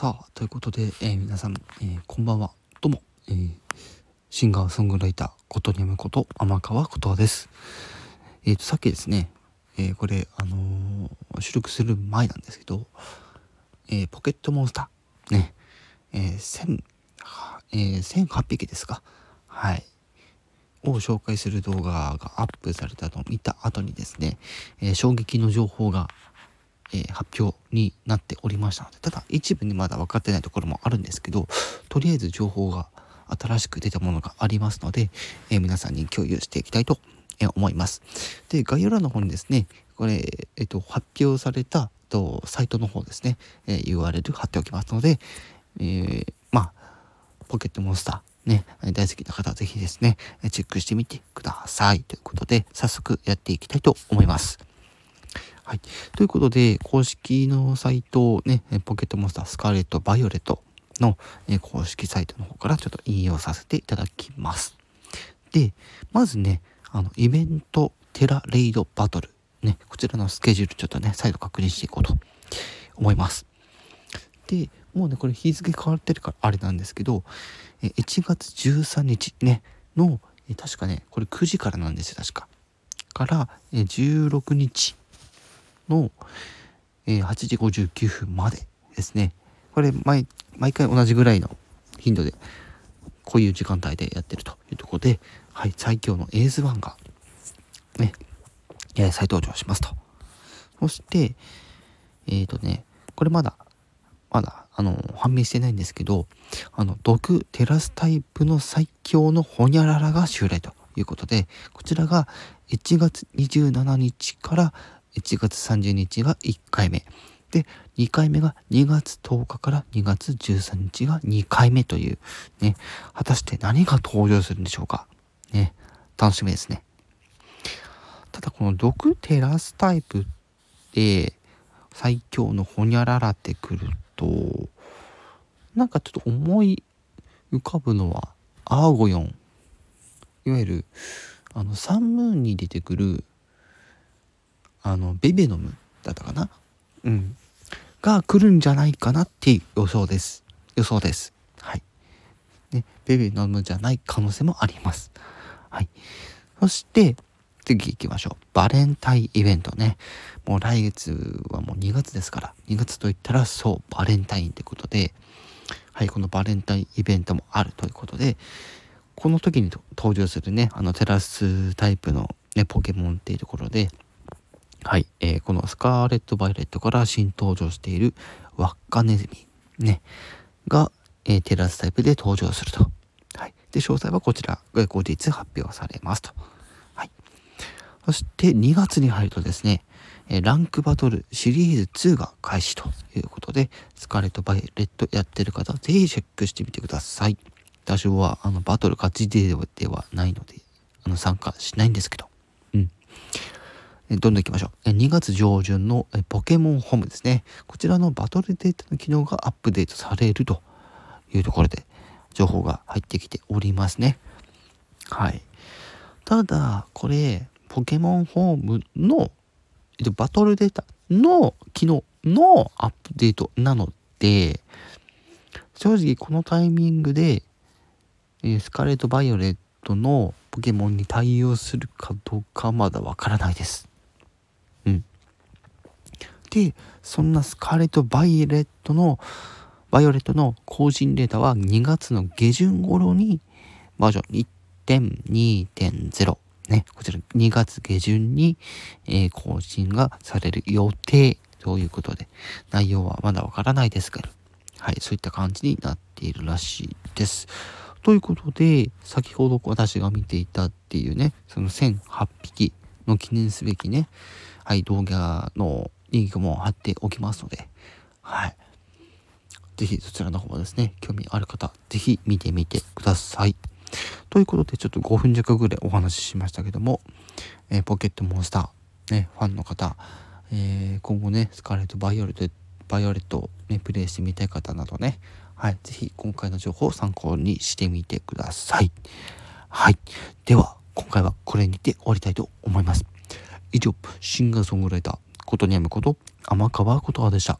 さあ、ということで、えー、皆さん、えー、こんばんは。どうも、えー、シンガーソングライター、ことにゃむこと、天川ことです。えっ、と、さっきですね、えこれ、あの収録する前なんですけど、えポケットモンスター、ね、えー、1000、え1800匹ですか。はい。を紹介する動画がアップされたのを見た後にですね、え衝撃の情報がえー、発表になっておりましたのでただ一部にまだ分かってないところもあるんですけどとりあえず情報が新しく出たものがありますので、えー、皆さんに共有していきたいと思います。で概要欄の方にですねこれ、えっと、発表されたとサイトの方ですね、えー、URL 貼っておきますので、えー、まあポケットモンスターね、大好きな方はぜひですね、チェックしてみてください。ということで、早速やっていきたいと思います。はい。ということで、公式のサイトね、ポケットモンスタースカーレット・バイオレットの、公式サイトの方からちょっと引用させていただきます。で、まずね、あの、イベントテラレイドバトル。ね、こちらのスケジュールちょっとね、再度確認していこうと思います。で、もうね、これ日付変わってるからあれなんですけど、1月13日ね、の、確かね、これ9時からなんですよ、確か。から、16日の、え、8時59分までですね。これ毎、毎回同じぐらいの頻度で、こういう時間帯でやってるというところで、はい、最強のエース1が、ね、え再登場しますと。そして、えっ、ー、とね、これまだ、まだ、あの、判明してないんですけど、あの、毒テラスタイプの最強のホニャララが襲来ということで、こちらが1月27日から1月30日が1回目。で、2回目が2月10日から2月13日が2回目という、ね、果たして何が登場するんでしょうか？ね、楽しみですね。ただこの毒テラスタイプで最強のホニャララってくると、なんかちょっと思い浮かぶのはアーゴヨン。いわゆる、あの、サンムーンに出てくるあのベベノムだったかな？うん。が来るんじゃないかなっていう予想です。予想です。はい。ねベベノムじゃない可能性もあります。はい。そして次行きましょう。バレンタインイベントね。もう来月はもう2月ですから。2月といったらそうバレンタインってことで。はいこのバレンタインイベントもあるということで。この時に登場するねあのテラスタイプのねポケモンっていうところではい、えー、このスカーレット・バイオレットから新登場しているワッカネズミ、ね、が、えー、テラスタイプで登場すると。はい。で、詳細はこちらが後日発表されますと。はい。そして2月に入るとですね、えランクバトルシリーズ2が開始ということで、スカーレット・バイオレットやってる方ぜひチェックしてみてください。私はあのバトル勝ちではないので、あの参加しないんですけど、うん。どんどん行きましょう。2月上旬のポケモンホームですね。こちらのバトルデータの機能がアップデートされるというところで情報が入ってきておりますね。はい。ただ、これ、ポケモンホームのバトルデータの機能のアップデートなので、正直このタイミングで、スカーレット・バイオレットのポケモンに対応するかどうかまだわからないです。で、そんなスカーレット・バイレットの、バイオレットの更新データは2月の下旬頃にバージョン1.2.0ね、こちら2月下旬に、えー、更新がされる予定ということで、内容はまだわからないですけど、はい、そういった感じになっているらしいです。ということで、先ほど私が見ていたっていうね、その1008匹の記念すべきね、はい、動画のリンクも貼っておきますので、はい。ぜひそちらの方もですね、興味ある方、ぜひ見てみてください。ということで、ちょっと5分弱ぐらいお話ししましたけども、えー、ポケットモンスター、ね、ファンの方、えー、今後ね、スカーレット・バイオレット、バイオレットをね、プレイしてみたい方などね、はい、ぜひ今回の情報を参考にしてみてください。はい。では、今回はこれにて終わりたいと思います。以上、シンガーソングライター、ことにやむこと、天川ことでした。